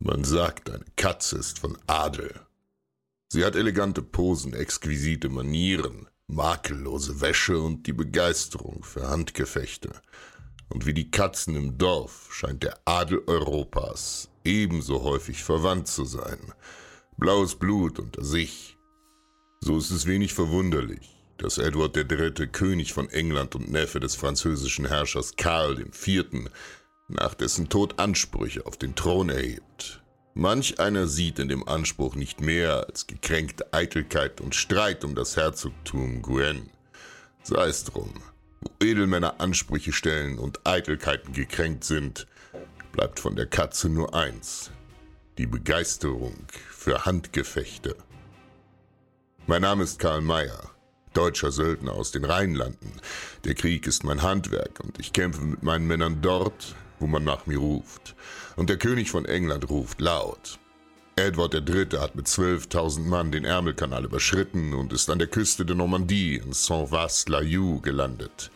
Man sagt, eine Katze ist von Adel. Sie hat elegante Posen, exquisite Manieren, makellose Wäsche und die Begeisterung für Handgefechte. Und wie die Katzen im Dorf scheint der Adel Europas ebenso häufig verwandt zu sein. Blaues Blut unter sich. So ist es wenig verwunderlich, dass Edward III., König von England und Neffe des französischen Herrschers Karl IV., nach dessen Tod Ansprüche auf den Thron erhebt. Manch einer sieht in dem Anspruch nicht mehr als gekränkte Eitelkeit und Streit um das Herzogtum Guen. Sei es drum, wo Edelmänner Ansprüche stellen und Eitelkeiten gekränkt sind, bleibt von der Katze nur eins, die Begeisterung für Handgefechte. Mein Name ist Karl Mayer, deutscher Söldner aus den Rheinlanden. Der Krieg ist mein Handwerk und ich kämpfe mit meinen Männern dort, wo man nach mir ruft. Und der König von England ruft laut. Edward III. hat mit 12.000 Mann den Ärmelkanal überschritten und ist an der Küste der Normandie in Saint-Vaast-la-Joux gelandet.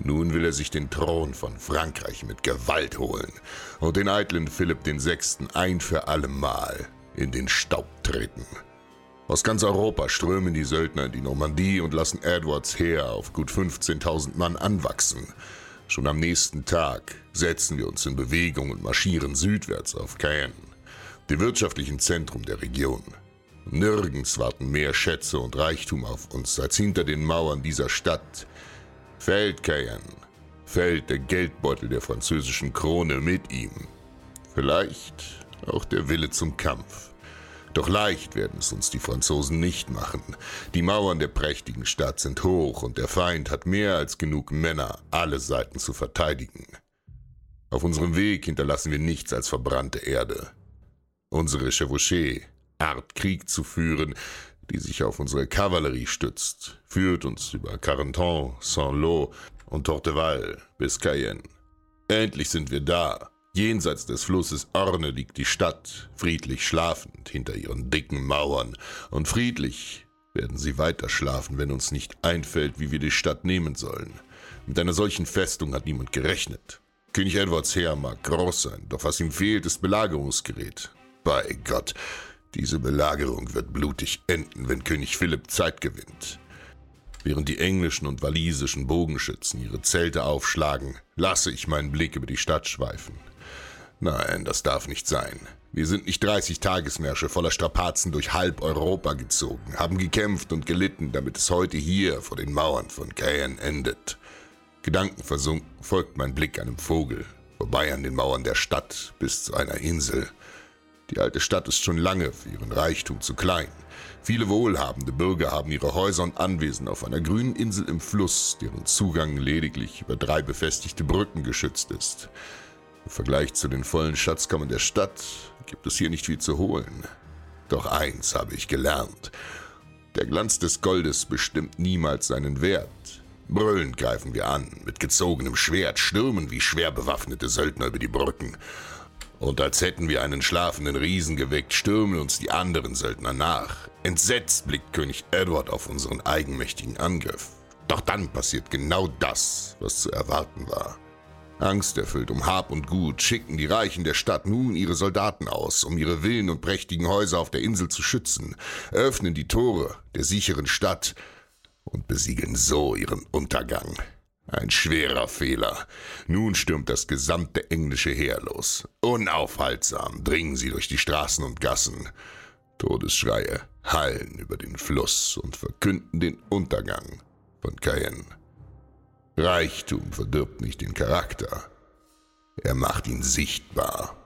Nun will er sich den Thron von Frankreich mit Gewalt holen und den eitlen Philipp VI. ein für allemal in den Staub treten. Aus ganz Europa strömen die Söldner in die Normandie und lassen Edwards Heer auf gut 15.000 Mann anwachsen. Schon am nächsten Tag setzen wir uns in Bewegung und marschieren südwärts auf Caen, dem wirtschaftlichen Zentrum der Region. Nirgends warten mehr Schätze und Reichtum auf uns als hinter den Mauern dieser Stadt. Fällt Caen, fällt der Geldbeutel der französischen Krone mit ihm. Vielleicht auch der Wille zum Kampf. Doch leicht werden es uns die Franzosen nicht machen. Die Mauern der prächtigen Stadt sind hoch und der Feind hat mehr als genug Männer, alle Seiten zu verteidigen. Auf unserem Weg hinterlassen wir nichts als verbrannte Erde. Unsere Chevauchée, Art Krieg zu führen, die sich auf unsere Kavallerie stützt, führt uns über Carentan, Saint-Lô und Torteval bis Cayenne. Endlich sind wir da. Jenseits des Flusses Orne liegt die Stadt, friedlich schlafend hinter ihren dicken Mauern, und friedlich werden sie weiter schlafen, wenn uns nicht einfällt, wie wir die Stadt nehmen sollen. Mit einer solchen Festung hat niemand gerechnet. König Edwards Heer mag groß sein, doch was ihm fehlt, ist Belagerungsgerät. Bei Gott, diese Belagerung wird blutig enden, wenn König Philipp Zeit gewinnt. Während die englischen und walisischen Bogenschützen ihre Zelte aufschlagen, lasse ich meinen Blick über die Stadt schweifen. Nein, das darf nicht sein. Wir sind nicht 30 Tagesmärsche voller Strapazen durch halb Europa gezogen, haben gekämpft und gelitten, damit es heute hier vor den Mauern von Caen endet. Gedankenversunken folgt mein Blick einem Vogel, vorbei an den Mauern der Stadt bis zu einer Insel. Die alte Stadt ist schon lange für ihren Reichtum zu klein. Viele wohlhabende Bürger haben ihre Häuser und Anwesen auf einer grünen Insel im Fluss, deren Zugang lediglich über drei befestigte Brücken geschützt ist. Im Vergleich zu den vollen Schatzkammern der Stadt gibt es hier nicht viel zu holen. Doch eins habe ich gelernt. Der Glanz des Goldes bestimmt niemals seinen Wert. Brüllend greifen wir an, mit gezogenem Schwert stürmen wie schwer bewaffnete Söldner über die Brücken. Und als hätten wir einen schlafenden Riesen geweckt, stürmen uns die anderen Söldner nach. Entsetzt blickt König Edward auf unseren eigenmächtigen Angriff. Doch dann passiert genau das, was zu erwarten war. Angsterfüllt um Hab und Gut schicken die Reichen der Stadt nun ihre Soldaten aus, um ihre Villen und prächtigen Häuser auf der Insel zu schützen, öffnen die Tore der sicheren Stadt und besiegeln so ihren Untergang. Ein schwerer Fehler. Nun stürmt das gesamte englische Heer los. Unaufhaltsam dringen sie durch die Straßen und Gassen. Todesschreie hallen über den Fluss und verkünden den Untergang von Cayenne. Reichtum verdirbt nicht den Charakter, er macht ihn sichtbar.